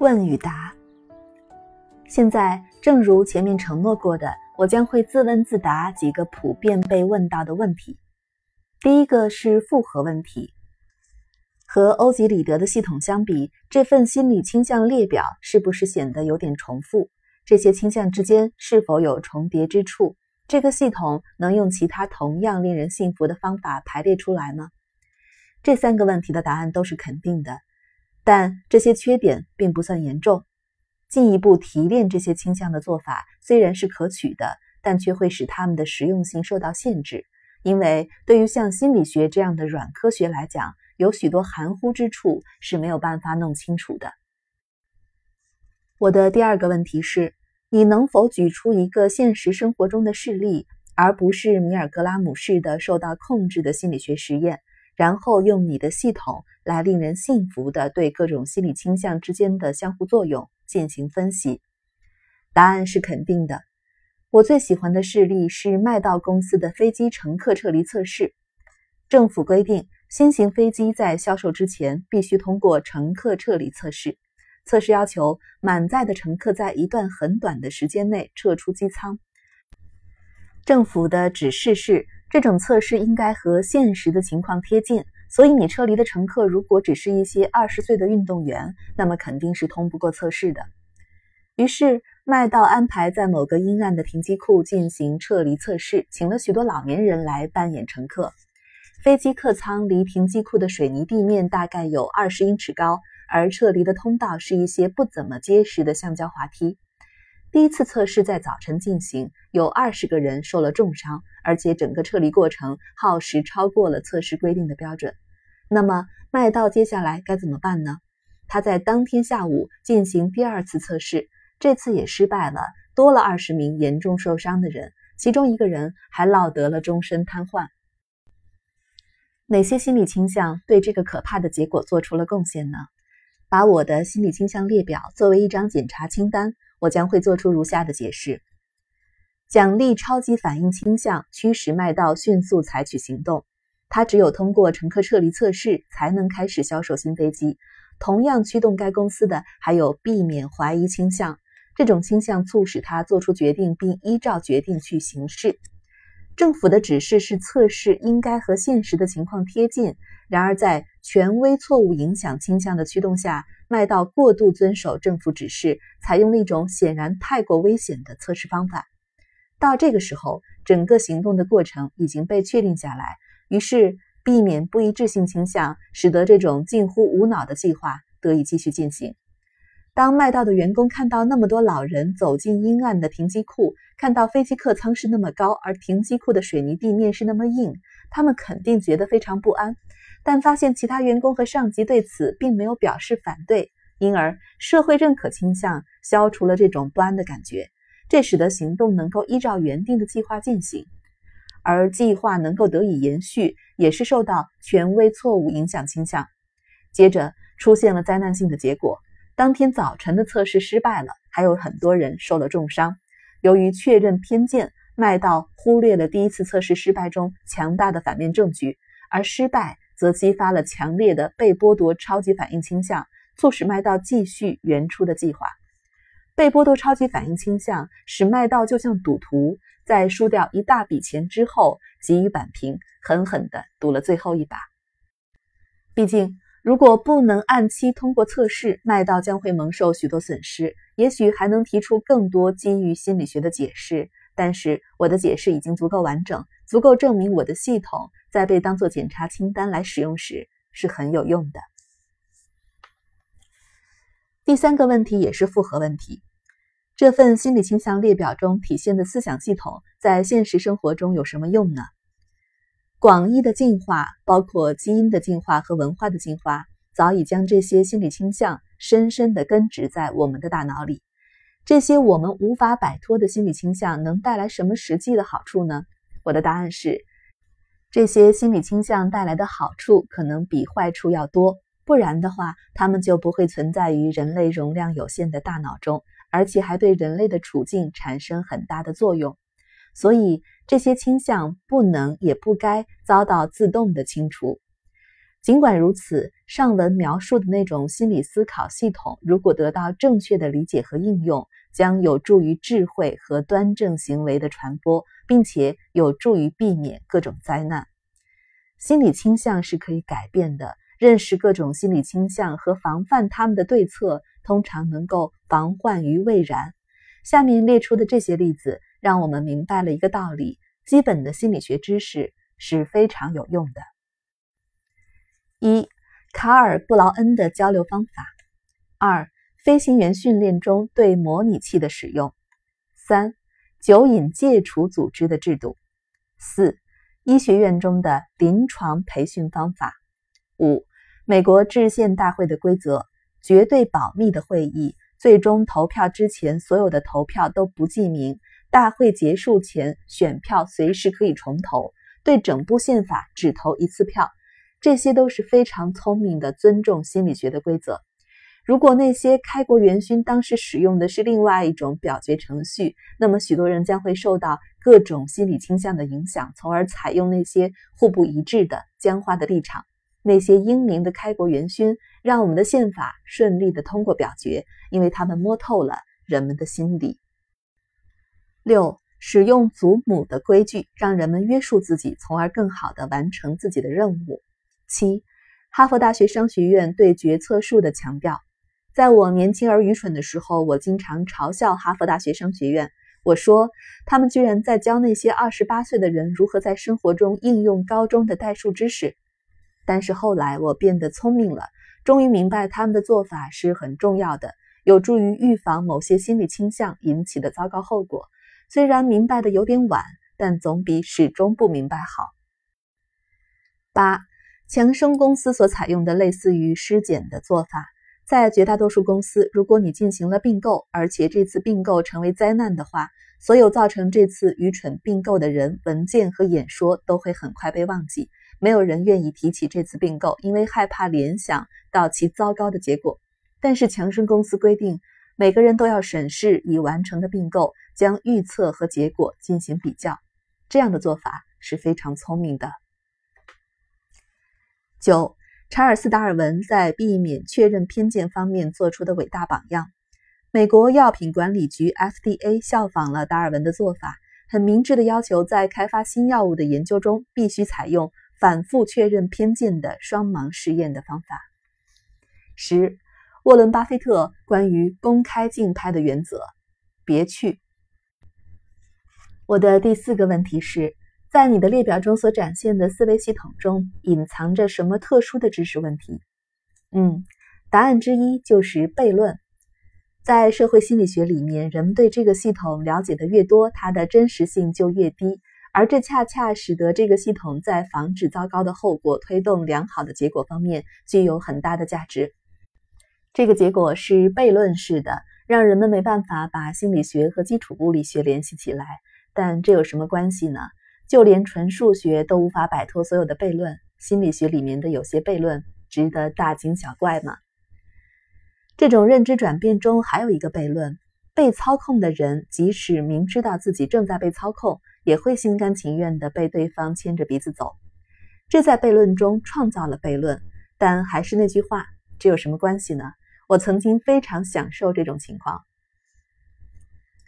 问与答。现在，正如前面承诺过的，我将会自问自答几个普遍被问到的问题。第一个是复合问题。和欧几里得的系统相比，这份心理倾向列表是不是显得有点重复？这些倾向之间是否有重叠之处？这个系统能用其他同样令人信服的方法排列出来吗？这三个问题的答案都是肯定的，但这些缺点并不算严重。进一步提炼这些倾向的做法虽然是可取的，但却会使它们的实用性受到限制，因为对于像心理学这样的软科学来讲，有许多含糊之处是没有办法弄清楚的。我的第二个问题是：你能否举出一个现实生活中的事例，而不是米尔格拉姆式的受到控制的心理学实验，然后用你的系统来令人信服的对各种心理倾向之间的相互作用？进行分析，答案是肯定的。我最喜欢的事例是麦道公司的飞机乘客撤离测试。政府规定，新型飞机在销售之前必须通过乘客撤离测试。测试要求满载的乘客在一段很短的时间内撤出机舱。政府的指示是，这种测试应该和现实的情况贴近。所以，你撤离的乘客如果只是一些二十岁的运动员，那么肯定是通不过测试的。于是，麦道安排在某个阴暗的停机库进行撤离测试，请了许多老年人来扮演乘客。飞机客舱离停机库的水泥地面大概有二十英尺高，而撤离的通道是一些不怎么结实的橡胶滑梯。第一次测试在早晨进行，有二十个人受了重伤，而且整个撤离过程耗时超过了测试规定的标准。那么麦道接下来该怎么办呢？他在当天下午进行第二次测试，这次也失败了，多了二十名严重受伤的人，其中一个人还落得了终身瘫痪。哪些心理倾向对这个可怕的结果做出了贡献呢？把我的心理倾向列表作为一张检查清单。我将会做出如下的解释：奖励超级反应倾向驱使麦道迅速采取行动。他只有通过乘客撤离测试才能开始销售新飞机。同样驱动该公司的还有避免怀疑倾向。这种倾向促使他做出决定并依照决定去行事。政府的指示是测试应该和现实的情况贴近。然而，在权威错误影响倾向的驱动下。麦道过度遵守政府指示，采用了一种显然太过危险的测试方法。到这个时候，整个行动的过程已经被确定下来。于是，避免不一致性倾向使得这种近乎无脑的计划得以继续进行。当麦道的员工看到那么多老人走进阴暗的停机库，看到飞机客舱是那么高，而停机库的水泥地面是那么硬，他们肯定觉得非常不安。但发现其他员工和上级对此并没有表示反对，因而社会认可倾向消除了这种不安的感觉，这使得行动能够依照原定的计划进行，而计划能够得以延续，也是受到权威错误影响倾向。接着出现了灾难性的结果，当天早晨的测试失败了，还有很多人受了重伤。由于确认偏见，麦道忽略了第一次测试失败中强大的反面证据，而失败。则激发了强烈的被剥夺超级反应倾向，促使麦道继续原初的计划。被剥夺超级反应倾向使麦道就像赌徒，在输掉一大笔钱之后，急于扳平，狠狠地赌了最后一把。毕竟，如果不能按期通过测试，麦道将会蒙受许多损失。也许还能提出更多基于心理学的解释，但是我的解释已经足够完整，足够证明我的系统。在被当做检查清单来使用时是很有用的。第三个问题也是复合问题：这份心理倾向列表中体现的思想系统在现实生活中有什么用呢？广义的进化，包括基因的进化和文化的进化，早已将这些心理倾向深深地根植在我们的大脑里。这些我们无法摆脱的心理倾向能带来什么实际的好处呢？我的答案是。这些心理倾向带来的好处可能比坏处要多，不然的话，它们就不会存在于人类容量有限的大脑中，而且还对人类的处境产生很大的作用。所以，这些倾向不能也不该遭到自动的清除。尽管如此，上文描述的那种心理思考系统，如果得到正确的理解和应用，将有助于智慧和端正行为的传播，并且有助于避免各种灾难。心理倾向是可以改变的，认识各种心理倾向和防范他们的对策，通常能够防患于未然。下面列出的这些例子，让我们明白了一个道理：基本的心理学知识是非常有用的。一、卡尔布劳恩的交流方法；二、飞行员训练中对模拟器的使用；三、酒瘾戒除组织的制度；四、医学院中的临床培训方法；五、美国制宪大会的规则：绝对保密的会议，最终投票之前所有的投票都不记名，大会结束前选票随时可以重投，对整部宪法只投一次票。这些都是非常聪明的尊重心理学的规则。如果那些开国元勋当时使用的是另外一种表决程序，那么许多人将会受到各种心理倾向的影响，从而采用那些互不一致的僵化的立场。那些英明的开国元勋让我们的宪法顺利的通过表决，因为他们摸透了人们的心理。六，使用祖母的规矩，让人们约束自己，从而更好的完成自己的任务。七，哈佛大学商学院对决策术的强调。在我年轻而愚蠢的时候，我经常嘲笑哈佛大学商学院。我说，他们居然在教那些二十八岁的人如何在生活中应用高中的代数知识。但是后来我变得聪明了，终于明白他们的做法是很重要的，有助于预防某些心理倾向引起的糟糕后果。虽然明白的有点晚，但总比始终不明白好。八。强生公司所采用的类似于尸检的做法，在绝大多数公司，如果你进行了并购，而且这次并购成为灾难的话，所有造成这次愚蠢并购的人、文件和演说都会很快被忘记。没有人愿意提起这次并购，因为害怕联想到其糟糕的结果。但是强生公司规定，每个人都要审视已完成的并购，将预测和结果进行比较。这样的做法是非常聪明的。九，查尔斯·达尔文在避免确认偏见方面做出的伟大榜样。美国药品管理局 （FDA） 效仿了达尔文的做法，很明智的要求在开发新药物的研究中必须采用反复确认偏见的双盲试验的方法。十，沃伦·巴菲特关于公开竞拍的原则。别去。我的第四个问题是。在你的列表中所展现的思维系统中，隐藏着什么特殊的知识问题？嗯，答案之一就是悖论。在社会心理学里面，人们对这个系统了解的越多，它的真实性就越低，而这恰恰使得这个系统在防止糟糕的后果、推动良好的结果方面具有很大的价值。这个结果是悖论式的，让人们没办法把心理学和基础物理学联系起来。但这有什么关系呢？就连纯数学都无法摆脱所有的悖论，心理学里面的有些悖论值得大惊小怪吗？这种认知转变中还有一个悖论：被操控的人即使明知道自己正在被操控，也会心甘情愿地被对方牵着鼻子走。这在悖论中创造了悖论。但还是那句话，这有什么关系呢？我曾经非常享受这种情况。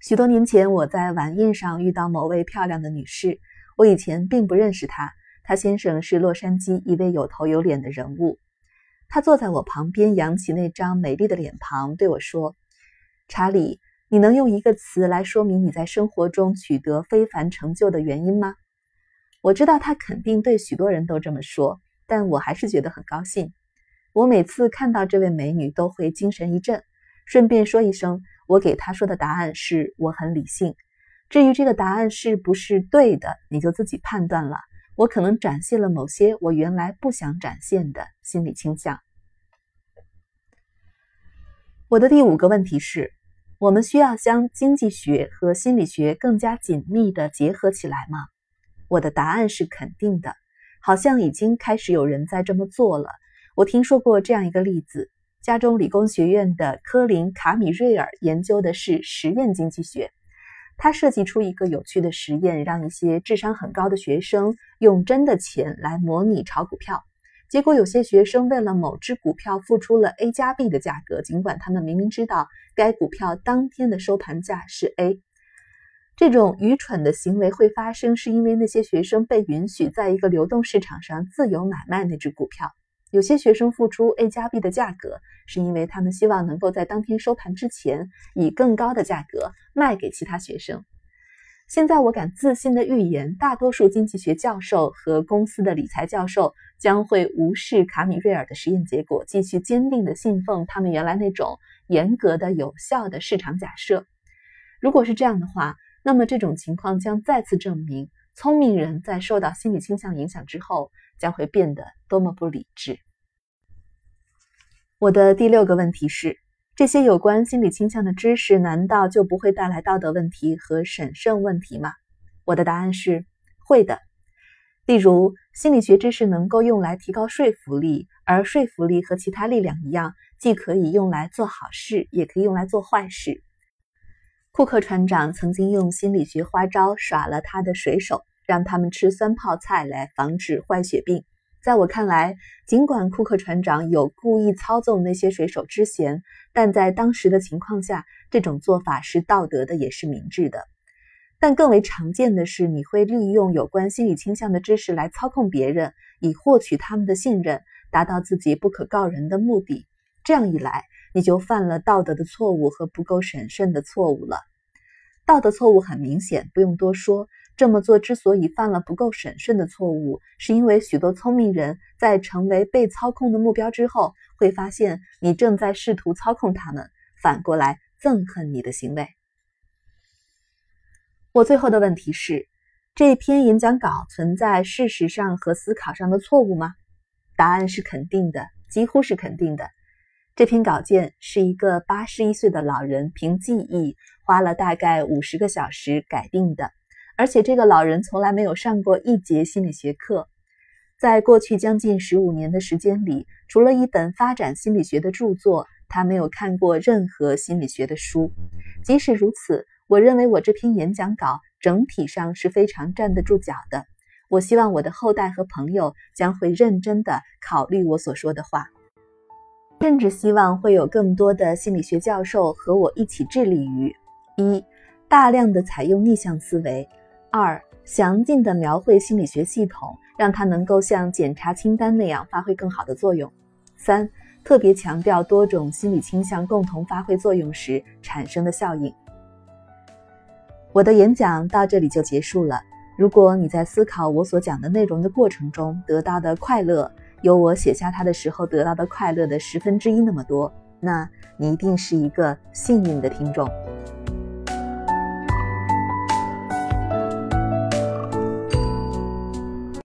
许多年前，我在晚宴上遇到某位漂亮的女士。我以前并不认识她。她先生是洛杉矶一位有头有脸的人物。她坐在我旁边，扬起那张美丽的脸庞，对我说：“查理，你能用一个词来说明你在生活中取得非凡成就的原因吗？”我知道他肯定对许多人都这么说，但我还是觉得很高兴。我每次看到这位美女都会精神一振。顺便说一声，我给她说的答案是我很理性。至于这个答案是不是对的，你就自己判断了。我可能展现了某些我原来不想展现的心理倾向。我的第五个问题是：我们需要将经济学和心理学更加紧密的结合起来吗？我的答案是肯定的，好像已经开始有人在这么做了。我听说过这样一个例子：加州理工学院的科林·卡米瑞尔研究的是实验经济学。他设计出一个有趣的实验，让一些智商很高的学生用真的钱来模拟炒股票。结果有些学生为了某只股票付出了 A 加 B 的价格，尽管他们明明知道该股票当天的收盘价是 A。这种愚蠢的行为会发生，是因为那些学生被允许在一个流动市场上自由买卖那只股票。有些学生付出 A 加 B 的价格，是因为他们希望能够在当天收盘之前以更高的价格卖给其他学生。现在我敢自信的预言，大多数经济学教授和公司的理财教授将会无视卡米瑞尔的实验结果，继续坚定的信奉他们原来那种严格的、有效的市场假设。如果是这样的话，那么这种情况将再次证明，聪明人在受到心理倾向影响之后，将会变得多么不理智。我的第六个问题是。这些有关心理倾向的知识，难道就不会带来道德问题和审慎问题吗？我的答案是会的。例如，心理学知识能够用来提高说服力，而说服力和其他力量一样，既可以用来做好事，也可以用来做坏事。库克船长曾经用心理学花招耍了他的水手，让他们吃酸泡菜来防止坏血病。在我看来，尽管库克船长有故意操纵那些水手之嫌，但在当时的情况下，这种做法是道德的，也是明智的。但更为常见的是，你会利用有关心理倾向的知识来操控别人，以获取他们的信任，达到自己不可告人的目的。这样一来，你就犯了道德的错误和不够审慎的错误了。道德错误很明显，不用多说。这么做之所以犯了不够审慎的错误，是因为许多聪明人在成为被操控的目标之后，会发现你正在试图操控他们，反过来憎恨你的行为。我最后的问题是：这篇演讲稿存在事实上和思考上的错误吗？答案是肯定的，几乎是肯定的。这篇稿件是一个八十一岁的老人凭记忆花了大概五十个小时改定的。而且这个老人从来没有上过一节心理学课，在过去将近十五年的时间里，除了一本发展心理学的著作，他没有看过任何心理学的书。即使如此，我认为我这篇演讲稿整体上是非常站得住脚的。我希望我的后代和朋友将会认真地考虑我所说的话，甚至希望会有更多的心理学教授和我一起致力于一大量的采用逆向思维。二、详尽的描绘心理学系统，让它能够像检查清单那样发挥更好的作用。三、特别强调多种心理倾向共同发挥作用时产生的效应。我的演讲到这里就结束了。如果你在思考我所讲的内容的过程中得到的快乐有我写下它的时候得到的快乐的十分之一那么多，那你一定是一个幸运的听众。